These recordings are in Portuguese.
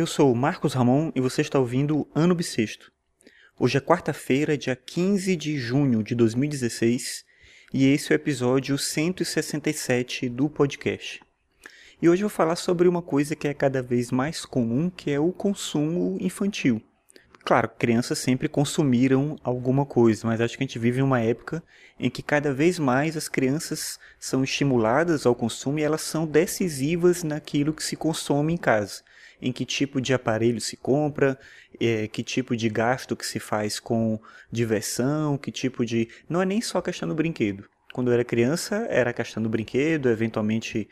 Eu sou o Marcos Ramon e você está ouvindo Ano Bissexto. Hoje é quarta-feira, dia 15 de junho de 2016, e esse é o episódio 167 do podcast. E hoje eu vou falar sobre uma coisa que é cada vez mais comum, que é o consumo infantil. Claro, crianças sempre consumiram alguma coisa, mas acho que a gente vive em uma época em que cada vez mais as crianças são estimuladas ao consumo e elas são decisivas naquilo que se consome em casa em que tipo de aparelho se compra, é, que tipo de gasto que se faz com diversão, que tipo de. Não é nem só a questão do brinquedo. Quando eu era criança, era a questão do brinquedo, eventualmente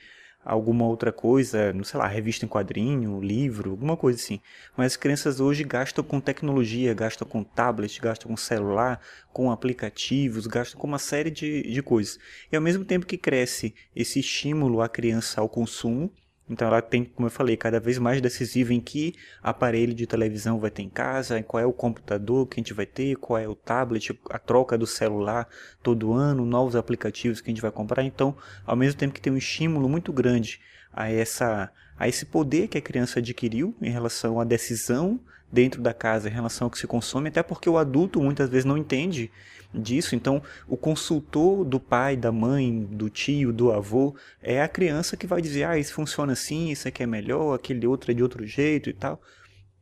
alguma outra coisa, não sei lá, revista em quadrinho, livro, alguma coisa assim. Mas as crianças hoje gastam com tecnologia, gastam com tablet, gastam com celular, com aplicativos, gastam com uma série de, de coisas. E ao mesmo tempo que cresce esse estímulo à criança ao consumo, então ela tem, como eu falei, cada vez mais decisiva em que aparelho de televisão vai ter em casa, qual é o computador que a gente vai ter, qual é o tablet, a troca do celular todo ano, novos aplicativos que a gente vai comprar. Então, ao mesmo tempo que tem um estímulo muito grande a essa a esse poder que a criança adquiriu em relação à decisão dentro da casa, em relação ao que se consome, até porque o adulto muitas vezes não entende disso. Então, o consultor do pai, da mãe, do tio, do avô, é a criança que vai dizer: ah, isso funciona assim, isso aqui é melhor, aquele outro é de outro jeito e tal.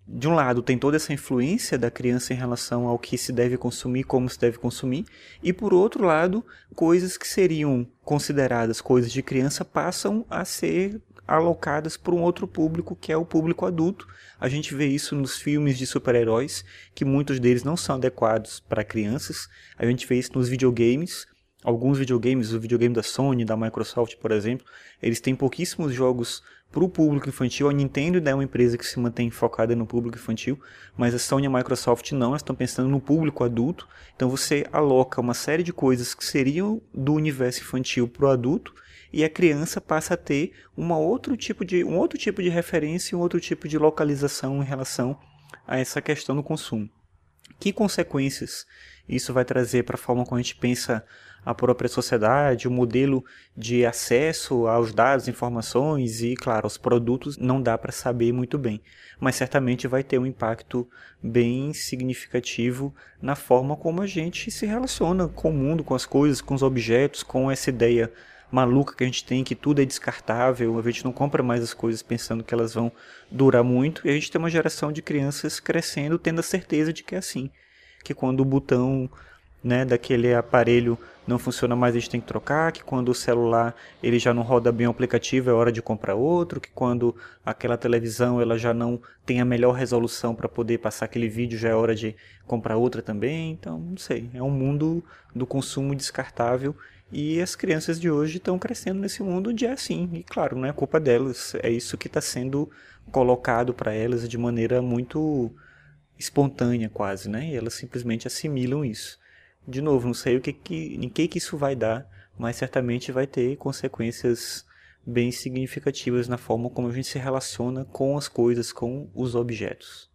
De um lado, tem toda essa influência da criança em relação ao que se deve consumir, como se deve consumir, e por outro lado, coisas que seriam consideradas coisas de criança passam a ser alocadas para um outro público, que é o público adulto. A gente vê isso nos filmes de super-heróis, que muitos deles não são adequados para crianças. A gente vê isso nos videogames. Alguns videogames, o videogame da Sony, da Microsoft, por exemplo, eles têm pouquíssimos jogos para o público infantil. A Nintendo é uma empresa que se mantém focada no público infantil, mas a Sony e a Microsoft não, elas estão pensando no público adulto. Então você aloca uma série de coisas que seriam do universo infantil para o adulto e a criança passa a ter uma outro tipo de, um outro tipo de referência, um outro tipo de localização em relação a essa questão do consumo. Que consequências isso vai trazer para a forma como a gente pensa a própria sociedade, o modelo de acesso aos dados, informações e, claro, aos produtos, não dá para saber muito bem. Mas certamente vai ter um impacto bem significativo na forma como a gente se relaciona com o mundo, com as coisas, com os objetos, com essa ideia maluca que a gente tem, que tudo é descartável, a gente não compra mais as coisas pensando que elas vão durar muito, e a gente tem uma geração de crianças crescendo tendo a certeza de que é assim, que quando o botão né, daquele aparelho não funciona mais, a gente tem que trocar, que quando o celular ele já não roda bem o aplicativo, é hora de comprar outro, que quando aquela televisão ela já não tem a melhor resolução para poder passar aquele vídeo, já é hora de comprar outra também. Então, não sei, é um mundo do consumo descartável e as crianças de hoje estão crescendo nesse mundo de é assim. E claro, não é culpa delas. É isso que está sendo colocado para elas de maneira muito espontânea, quase, né? E elas simplesmente assimilam isso. De novo, não sei o que, que, em que, que isso vai dar, mas certamente vai ter consequências bem significativas na forma como a gente se relaciona com as coisas, com os objetos.